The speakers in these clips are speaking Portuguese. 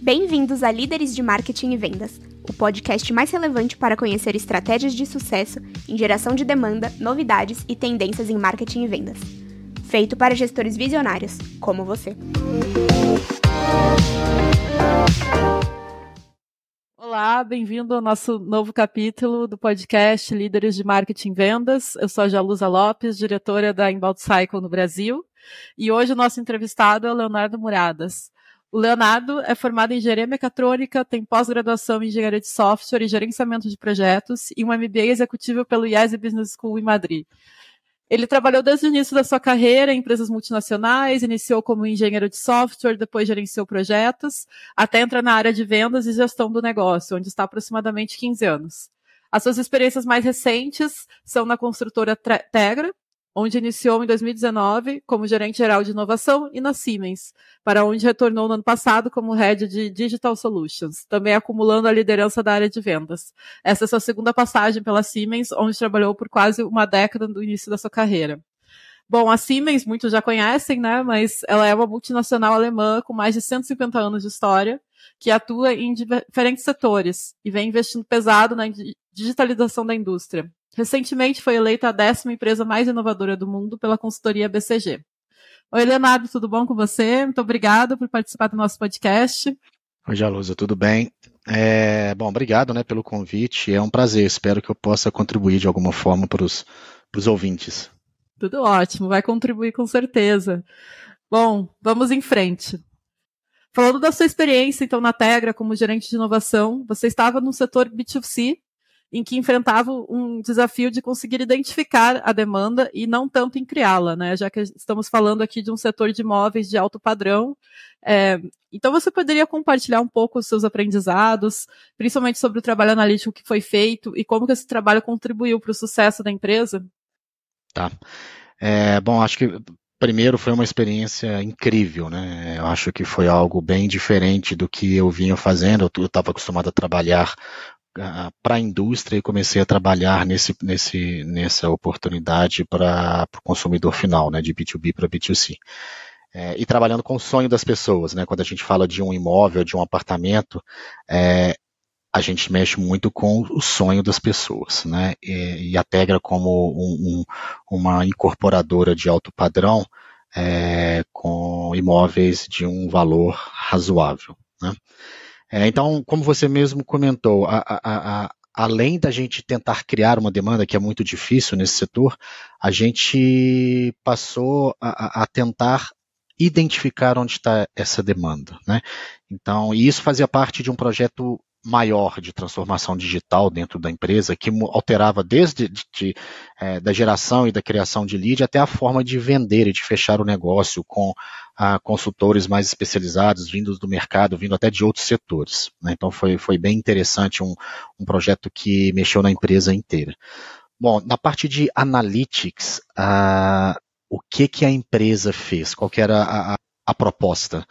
Bem-vindos a Líderes de Marketing e Vendas, o podcast mais relevante para conhecer estratégias de sucesso em geração de demanda, novidades e tendências em marketing e vendas. Feito para gestores visionários, como você. Olá, bem-vindo ao nosso novo capítulo do podcast Líderes de Marketing e Vendas. Eu sou a Jalusa Lopes, diretora da Inbound Cycle no Brasil, e hoje o nosso entrevistado é o Leonardo Muradas. O Leonardo é formado em engenharia mecatrônica, tem pós-graduação em engenharia de software e gerenciamento de projetos e um MBA executivo pelo IESE Business School em Madrid. Ele trabalhou desde o início da sua carreira em empresas multinacionais, iniciou como engenheiro de software, depois gerenciou projetos, até entrar na área de vendas e gestão do negócio, onde está aproximadamente 15 anos. As suas experiências mais recentes são na construtora Tegra, onde iniciou em 2019 como gerente geral de inovação e na Siemens, para onde retornou no ano passado como head de Digital Solutions, também acumulando a liderança da área de vendas. Essa é sua segunda passagem pela Siemens, onde trabalhou por quase uma década no início da sua carreira. Bom, a Siemens muitos já conhecem, né? Mas ela é uma multinacional alemã com mais de 150 anos de história, que atua em diferentes setores e vem investindo pesado na digitalização da indústria. Recentemente foi eleita a décima empresa mais inovadora do mundo pela consultoria BCG. Oi, Leonardo, tudo bom com você? Muito obrigado por participar do nosso podcast. Oi, Jalusa, tudo bem? É, bom, obrigado né, pelo convite. É um prazer. Espero que eu possa contribuir de alguma forma para os ouvintes. Tudo ótimo, vai contribuir com certeza. Bom, vamos em frente. Falando da sua experiência, então, na Tegra como gerente de inovação, você estava no setor B2C em que enfrentava um desafio de conseguir identificar a demanda e não tanto em criá-la, né? Já que estamos falando aqui de um setor de imóveis de alto padrão. É, então você poderia compartilhar um pouco os seus aprendizados, principalmente sobre o trabalho analítico que foi feito e como que esse trabalho contribuiu para o sucesso da empresa? Tá. É, bom, acho que primeiro foi uma experiência incrível, né? Eu acho que foi algo bem diferente do que eu vinha fazendo. Eu estava acostumado a trabalhar para a indústria e comecei a trabalhar nesse, nesse, nessa oportunidade para o consumidor final, né, de B2B para B2C. É, e trabalhando com o sonho das pessoas, né? Quando a gente fala de um imóvel, de um apartamento, é, a gente mexe muito com o sonho das pessoas, né? E, e a Tegra como um, um, uma incorporadora de alto padrão é, com imóveis de um valor razoável, né? É, então, como você mesmo comentou, a, a, a, além da gente tentar criar uma demanda, que é muito difícil nesse setor, a gente passou a, tentar identificar onde está essa demanda. Né? Então, e isso fazia parte de um projeto maior de transformação digital dentro da empresa, que alterava desde de, de, é, da geração e da criação de lead até a forma de vender e de fechar o negócio com a, consultores mais especializados, vindos do mercado, vindo até de outros setores. Né? Então foi, foi bem interessante, um, um projeto que mexeu na empresa inteira. Bom, na parte de analytics, a, o que, que a empresa fez? Qual era a, a, a proposta?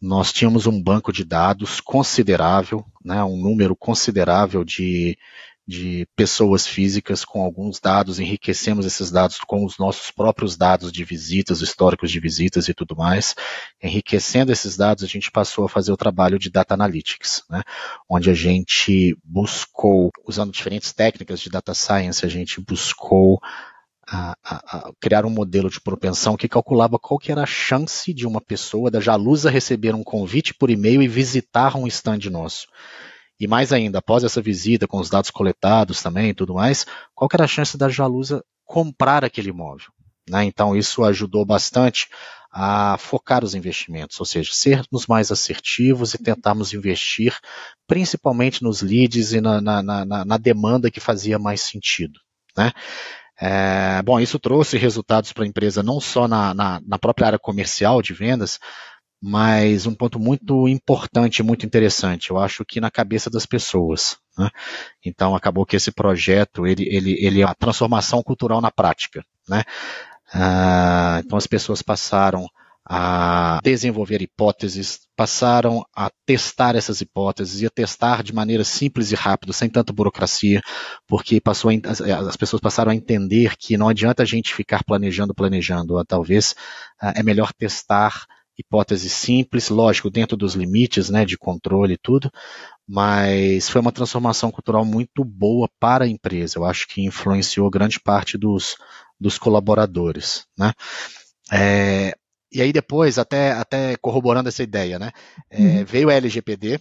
Nós tínhamos um banco de dados considerável, né, um número considerável de, de pessoas físicas com alguns dados, enriquecemos esses dados com os nossos próprios dados de visitas, históricos de visitas e tudo mais. Enriquecendo esses dados, a gente passou a fazer o trabalho de data analytics, né, onde a gente buscou, usando diferentes técnicas de data science, a gente buscou a, a, criar um modelo de propensão que calculava qual que era a chance de uma pessoa da Jalusa receber um convite por e-mail e visitar um stand nosso. E mais ainda, após essa visita, com os dados coletados também e tudo mais, qual que era a chance da Jalusa comprar aquele imóvel? Né? Então, isso ajudou bastante a focar os investimentos, ou seja, sermos mais assertivos e tentarmos investir principalmente nos leads e na, na, na, na demanda que fazia mais sentido. Né? É, bom, isso trouxe resultados para a empresa não só na, na, na, própria área comercial de vendas, mas um ponto muito importante, muito interessante, eu acho que na cabeça das pessoas. Né? Então acabou que esse projeto ele, ele, ele é uma transformação cultural na prática. Né? Ah, então as pessoas passaram a desenvolver hipóteses, passaram a testar essas hipóteses e a testar de maneira simples e rápida, sem tanta burocracia, porque passou a, as pessoas passaram a entender que não adianta a gente ficar planejando, planejando, talvez é melhor testar hipótese simples, lógico, dentro dos limites, né, de controle e tudo, mas foi uma transformação cultural muito boa para a empresa. Eu acho que influenciou grande parte dos, dos colaboradores, né. É, e aí depois, até, até corroborando essa ideia, né, é, uhum. veio a LGPD,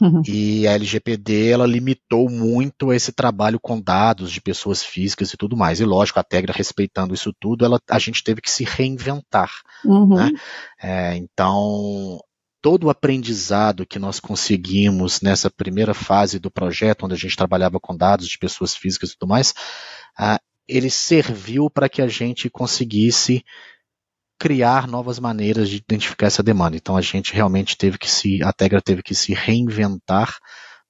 Uhum. E a LGPD ela limitou muito esse trabalho com dados de pessoas físicas e tudo mais. E lógico, a Tegra respeitando isso tudo, ela, a gente teve que se reinventar. Uhum. Né? É, então, todo o aprendizado que nós conseguimos nessa primeira fase do projeto, onde a gente trabalhava com dados de pessoas físicas e tudo mais, uh, ele serviu para que a gente conseguisse criar novas maneiras de identificar essa demanda. Então a gente realmente teve que se, a Tegra teve que se reinventar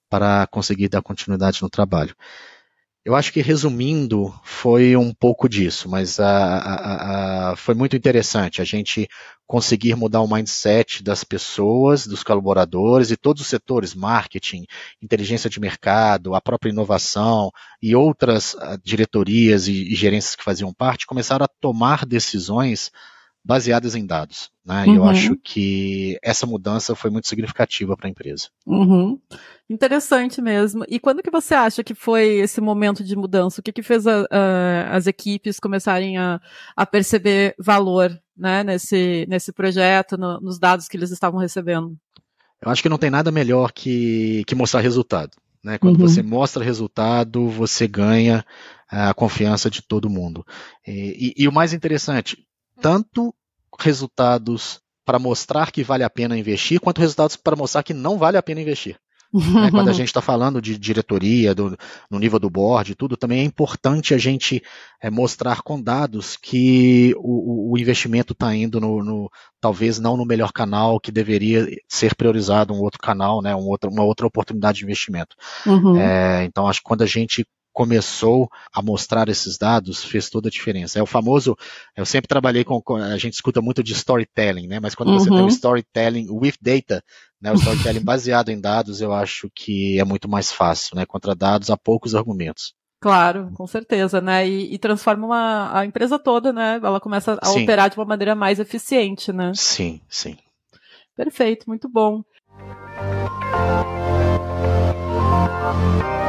para conseguir dar continuidade no trabalho. Eu acho que resumindo foi um pouco disso, mas a, a, a, foi muito interessante a gente conseguir mudar o mindset das pessoas, dos colaboradores e todos os setores, marketing, inteligência de mercado, a própria inovação e outras ah, diretorias e, e gerências que faziam parte começaram a tomar decisões baseadas em dados. Né? Uhum. E eu acho que essa mudança foi muito significativa para a empresa. Uhum. Interessante mesmo. E quando que você acha que foi esse momento de mudança? O que, que fez a, a, as equipes começarem a, a perceber valor né, nesse, nesse projeto, no, nos dados que eles estavam recebendo? Eu acho que não tem nada melhor que, que mostrar resultado. Né? Quando uhum. você mostra resultado, você ganha a confiança de todo mundo. E, e, e o mais interessante, tanto resultados para mostrar que vale a pena investir, quanto resultados para mostrar que não vale a pena investir. né? Quando a gente está falando de diretoria, do, no nível do board, tudo, também é importante a gente é, mostrar com dados que o, o investimento está indo no, no, talvez não no melhor canal, que deveria ser priorizado um outro canal, né? Um outro, uma outra oportunidade de investimento. Uhum. É, então, acho que quando a gente começou a mostrar esses dados fez toda a diferença. É o famoso, eu sempre trabalhei com, a gente escuta muito de storytelling, né? Mas quando uhum. você tem o storytelling with data, né, o storytelling baseado em dados, eu acho que é muito mais fácil, né? Contra dados há poucos argumentos. Claro, com certeza, né? E, e transforma uma, a empresa toda, né? Ela começa a sim. operar de uma maneira mais eficiente, né? Sim, sim. Perfeito, muito bom. Bom,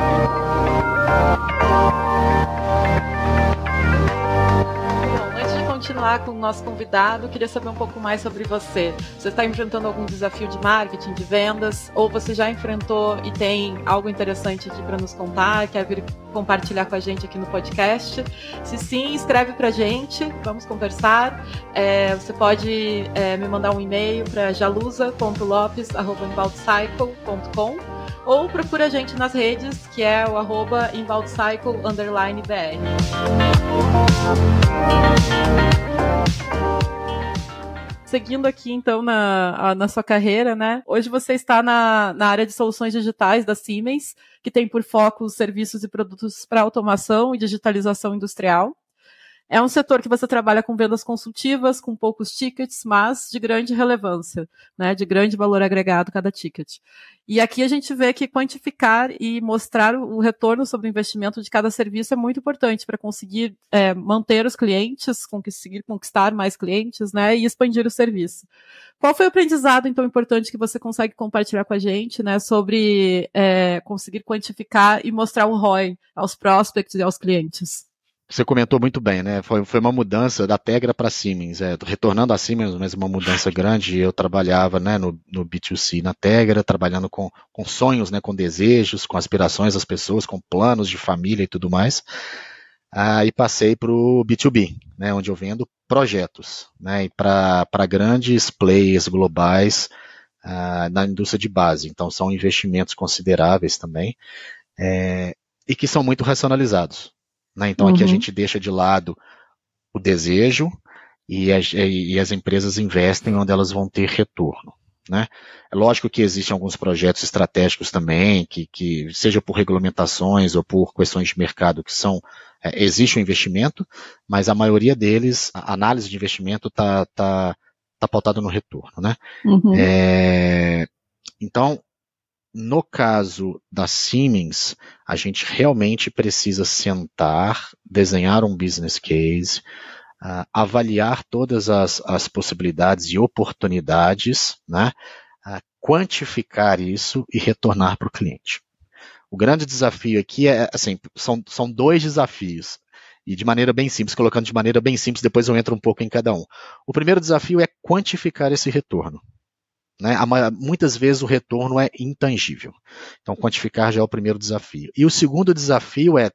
continuar com o nosso convidado, queria saber um pouco mais sobre você. Você está enfrentando algum desafio de marketing, de vendas, ou você já enfrentou e tem algo interessante para nos contar, quer vir compartilhar com a gente aqui no podcast? Se sim, escreve para a gente, vamos conversar. É, você pode é, me mandar um e-mail para jalusa.lopes.com ou procura a gente nas redes, que é o arroba. Seguindo aqui, então, na, na sua carreira, né? Hoje você está na, na área de soluções digitais da Siemens, que tem por foco os serviços e produtos para automação e digitalização industrial. É um setor que você trabalha com vendas consultivas, com poucos tickets, mas de grande relevância, né, de grande valor agregado cada ticket. E aqui a gente vê que quantificar e mostrar o retorno sobre o investimento de cada serviço é muito importante para conseguir é, manter os clientes, conseguir conquistar mais clientes, né, e expandir o serviço. Qual foi o aprendizado, então, importante que você consegue compartilhar com a gente, né, sobre é, conseguir quantificar e mostrar o ROI aos prospects e aos clientes? Você comentou muito bem, né? Foi, foi uma mudança da Tegra para Siemens, é, retornando a Siemens, mas uma mudança grande. Eu trabalhava né, no, no B2C na Tegra, trabalhando com, com sonhos, né, com desejos, com aspirações das pessoas, com planos de família e tudo mais. Aí passei para o B2B, né, onde eu vendo projetos, né, para grandes players globais uh, na indústria de base. Então são investimentos consideráveis também é, e que são muito racionalizados. Né? Então uhum. aqui a uhum. gente deixa de lado o desejo e as, e as empresas investem onde elas vão ter retorno. Né? É lógico que existem alguns projetos estratégicos também, que, que seja por regulamentações ou por questões de mercado que são, é, existe um investimento, mas a maioria deles, a análise de investimento está tá, tá pautada no retorno. Né? Uhum. É, então, no caso da Siemens, a gente realmente precisa sentar, desenhar um business case, uh, avaliar todas as, as, possibilidades e oportunidades, né, uh, quantificar isso e retornar para o cliente. O grande desafio aqui é, assim, são, são dois desafios e de maneira bem simples, colocando de maneira bem simples, depois eu entro um pouco em cada um. O primeiro desafio é quantificar esse retorno. Né? Muitas vezes o retorno é intangível. Então, quantificar já é o primeiro desafio. E o segundo desafio é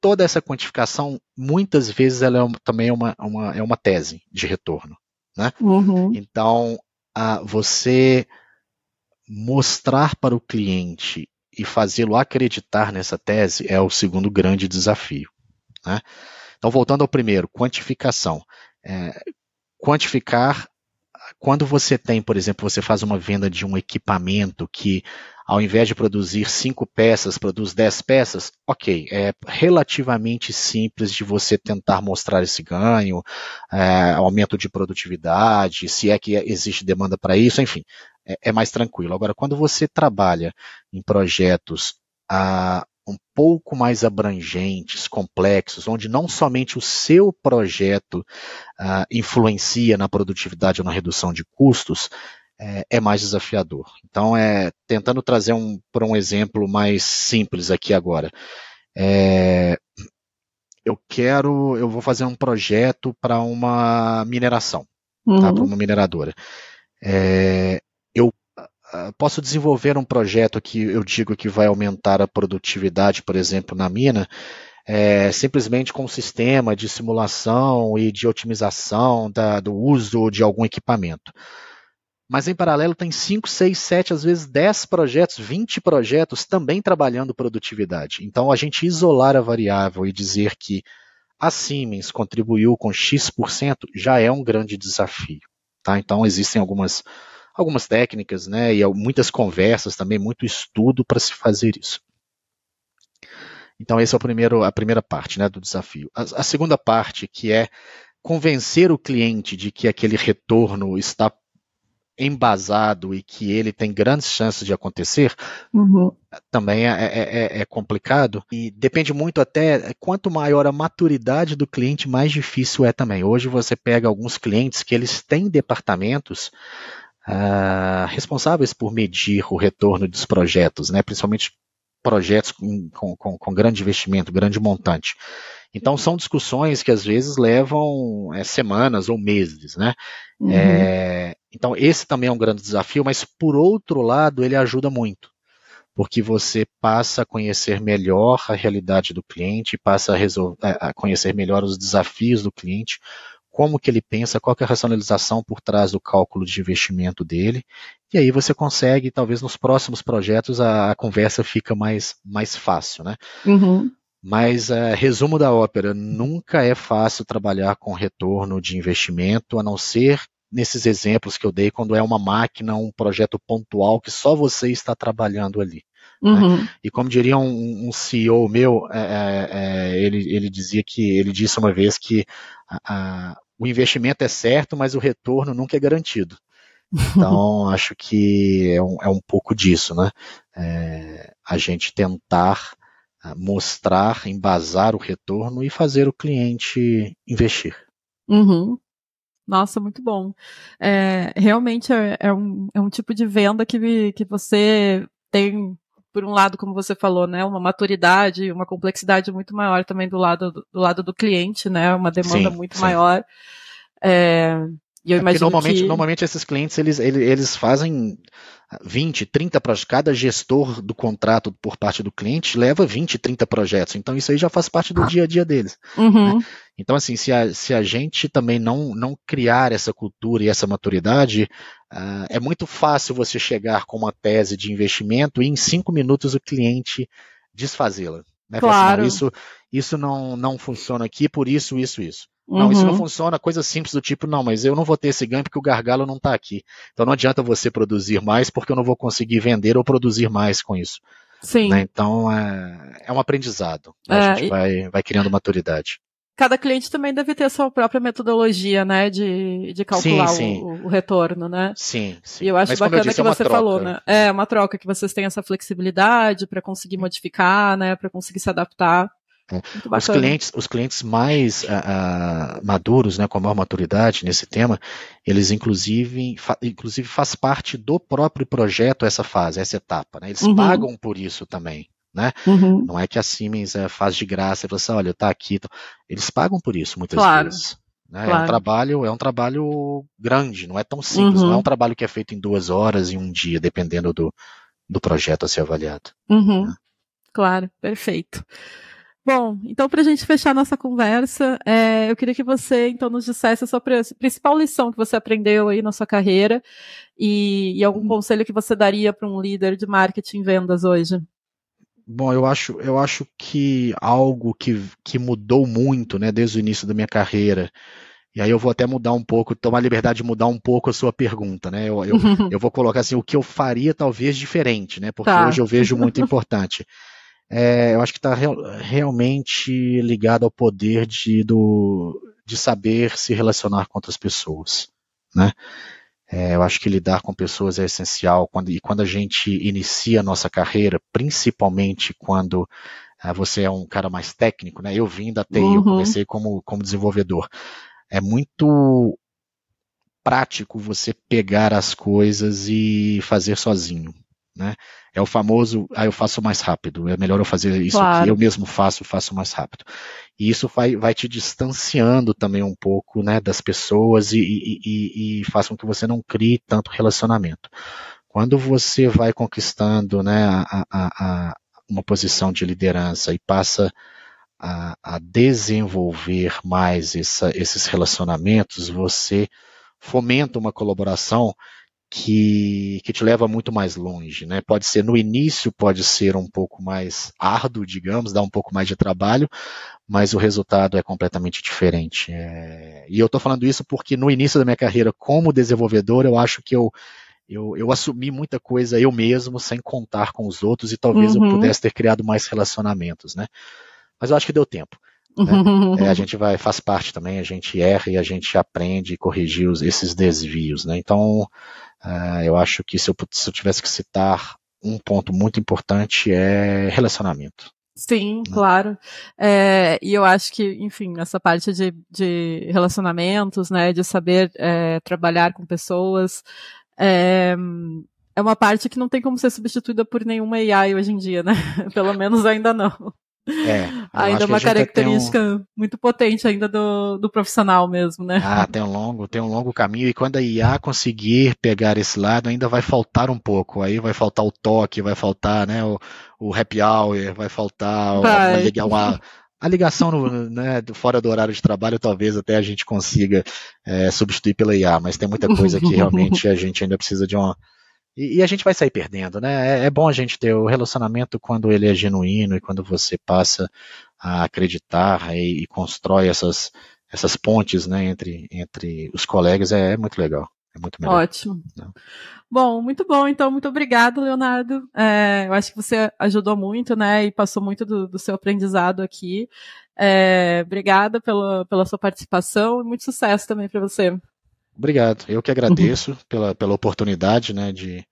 toda essa quantificação, muitas vezes, ela é também é uma, uma, é uma tese de retorno. Né? Uhum. Então, você mostrar para o cliente e fazê-lo acreditar nessa tese é o segundo grande desafio. Né? Então, voltando ao primeiro, quantificação. É, quantificar quando você tem, por exemplo, você faz uma venda de um equipamento que, ao invés de produzir cinco peças, produz dez peças, ok, é relativamente simples de você tentar mostrar esse ganho, é, aumento de produtividade, se é que existe demanda para isso, enfim, é, é, mais tranquilo. Agora, quando você trabalha em projetos a, um pouco mais abrangentes, complexos, onde não somente o seu projeto uh, influencia na produtividade ou na redução de custos, é, é mais desafiador. Então, é tentando trazer um, para um exemplo mais simples aqui agora. É, eu quero, eu vou fazer um projeto para uma mineração, uhum. tá, para uma mineradora. É, ah, posso desenvolver um projeto que eu digo que vai aumentar a produtividade, por exemplo, na mina, é, simplesmente com um sistema de simulação e de otimização da, do uso de algum equipamento. Mas em paralelo tem 5, 6, 7, às vezes 10 projetos, 20 projetos também trabalhando produtividade. Então a gente isolar a variável e dizer que a Siemens contribuiu com X% já é um grande desafio. Tá? Então existem algumas algumas técnicas, né, e muitas conversas também, muito estudo para se fazer isso. Então essa é o primeiro, a primeira parte, né, do desafio. A, a segunda parte, que é convencer o cliente de que aquele retorno está embasado e que ele tem grandes chances de acontecer, uhum. também é, é, é, é, complicado. E depende muito até, quanto maior a maturidade do cliente, mais difícil é também. Hoje você pega alguns clientes que eles têm departamentos uh, responsáveis por medir o retorno dos projetos, né, principalmente projetos com, com, com grande investimento, grande montante. Então são discussões que às vezes levam é, semanas ou meses, né? Uhum. É, então esse também é um grande desafio, mas por outro lado ele ajuda muito, porque você passa a conhecer melhor a realidade do cliente, passa a, a conhecer melhor os desafios do cliente, como que ele pensa, qual é a racionalização por trás do cálculo de investimento dele, e aí você consegue, talvez nos próximos projetos, a, a conversa fica mais, mais fácil, né? Uhum. Mas, uh, resumo da ópera, nunca é fácil trabalhar com retorno de investimento, a não ser nesses exemplos que eu dei, quando é uma máquina, um projeto pontual que só você está trabalhando ali. Né? Uhum. Né? E como diria um, um CEO meu, é, é, é, ele, ele dizia que ele disse uma vez que a, a, o investimento é certo, mas o retorno nunca é garantido. Então, acho que é um, é um pouco disso, né? É, a gente tentar ah, mostrar, embasar o retorno e fazer o cliente investir. Uhum. Nossa, muito bom. É, realmente é, é, um, é um tipo de venda que, que você tem por um lado, como você falou, né, uma maturidade, uma complexidade muito maior também do lado do, do lado do cliente, né, uma demanda sim, muito sim. maior. É, e eu é imagino normalmente, que... normalmente esses clientes eles, eles, eles fazem 20, 30 projetos. Cada gestor do contrato por parte do cliente leva 20, 30 projetos. Então isso aí já faz parte do dia a dia deles. Uhum. Né? Então, assim, se a, se a gente também não, não criar essa cultura e essa maturidade, uh, é muito fácil você chegar com uma tese de investimento e em cinco minutos o cliente desfazê-la. Né? Assim, claro. Assim, isso, isso não, não funciona aqui por isso, isso, isso. Não, uhum. isso não funciona, coisa simples do tipo, não, mas eu não vou ter esse ganho porque o gargalo não está aqui. Então não adianta você produzir mais porque eu não vou conseguir vender ou produzir mais com isso. Sim. Né? Então é, é um aprendizado. Né? É, a gente e... vai, vai criando maturidade. Cada cliente também deve ter a sua própria metodologia, né, de, de calcular sim, sim. O, o, retorno, né? Sim, sim. E eu acho Mas, bacana eu disse, que é você troca. falou, né? É uma troca que vocês têm essa flexibilidade para conseguir modificar, né, para conseguir se adaptar. Os clientes, os clientes mais uh, uh, maduros, né, com maior maturidade nesse tema, eles inclusive, fa inclusive faz parte do próprio projeto essa fase, essa etapa. Né? Eles uhum. pagam por isso também. Né? Uhum. Não é que a Siemens é, faz de graça e fala assim, olha, tá aqui. Eles pagam por isso muitas claro. vezes. Né? Claro. É um trabalho, é um trabalho grande, não é tão simples, uhum. não é um trabalho que é feito em duas horas e um dia, dependendo do, do projeto a ser avaliado. Uhum. Né? Claro, perfeito. Bom, então para a gente fechar nossa conversa, é, eu queria que você então nos dissesse a sua principal lição que você aprendeu aí na sua carreira e, e algum conselho que você daria para um líder de marketing e vendas hoje. Bom, eu acho, eu acho que algo que, que mudou muito, né, desde o início da minha carreira, e aí eu vou até mudar um pouco, tomar a liberdade de mudar um pouco a sua pergunta, né? Eu, eu, eu vou colocar assim, o que eu faria talvez diferente, né? Porque tá. hoje eu vejo muito importante é, eu acho que está real, realmente ligado ao poder de, do, de saber se relacionar com outras pessoas. Né? É, eu acho que lidar com pessoas é essencial quando, e quando a gente inicia a nossa carreira, principalmente quando é, você é um cara mais técnico, né? Eu vim da TI, uhum. eu comecei como, como desenvolvedor. É muito prático você pegar as coisas e fazer sozinho. Né? É o famoso, ah, eu faço mais rápido, é melhor eu fazer isso claro. que eu mesmo faço, faço mais rápido. E isso vai, vai te distanciando também um pouco né, das pessoas e, e, e, e faz com que você não crie tanto relacionamento. Quando você vai conquistando né, a, a, a uma posição de liderança e passa a, a desenvolver mais essa, esses relacionamentos, você fomenta uma colaboração que, que te leva muito mais longe, né? Pode ser no início, pode ser um pouco mais árduo, digamos, dá um pouco mais de trabalho, mas o resultado é completamente diferente. É... E eu estou falando isso porque no início da minha carreira como desenvolvedor, eu acho que eu eu, eu assumi muita coisa eu mesmo, sem contar com os outros, e talvez uhum. eu pudesse ter criado mais relacionamentos, né? Mas eu acho que deu tempo. Né? É, a gente vai, faz parte também, a gente erra e a gente aprende e corrigir os, esses desvios, né? Então, Uh, eu acho que se eu, se eu tivesse que citar um ponto muito importante é relacionamento. Sim, né? claro. É, e eu acho que, enfim, essa parte de, de relacionamentos, né, de saber é, trabalhar com pessoas, é, é uma parte que não tem como ser substituída por nenhuma AI hoje em dia, né? Pelo menos ainda não. É, ainda uma característica um... muito potente ainda do, do profissional mesmo, né? Ah, tem um longo, tem um longo caminho e quando a IA conseguir pegar esse lado, ainda vai faltar um pouco. Aí vai faltar o toque, vai faltar, né, o, o happy hour, vai faltar vai. Uma, uma, a ligação no, né, fora do horário de trabalho, talvez até a gente consiga é, substituir pela IA, mas tem muita coisa que realmente a gente ainda precisa de uma e, e, a gente vai sair perdendo, né? É, é, bom a gente ter o relacionamento quando ele é genuíno e quando você passa a acreditar e, e constrói essas, essas pontes, né, entre, entre os colegas, é, é muito legal. É muito melhor. Ótimo. Né? Bom, muito bom. Então, muito obrigado, Leonardo. É, eu acho que você ajudou muito, né, e passou muito do, do seu aprendizado aqui. É, obrigada pela, pela sua participação e muito sucesso também para você. Obrigado. Eu que agradeço uhum. pela, pela oportunidade, né, de,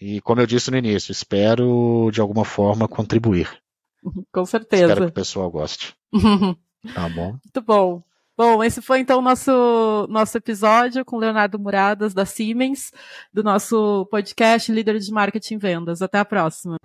e como eu disse no início, espero de alguma forma contribuir. Com certeza. Espero que o pessoal goste. Tá bom. Muito bom. Bom, esse foi então o nosso, nosso episódio com Leonardo Muradas, da Siemens, do nosso podcast Líderes de Marketing e Vendas. Até a próxima.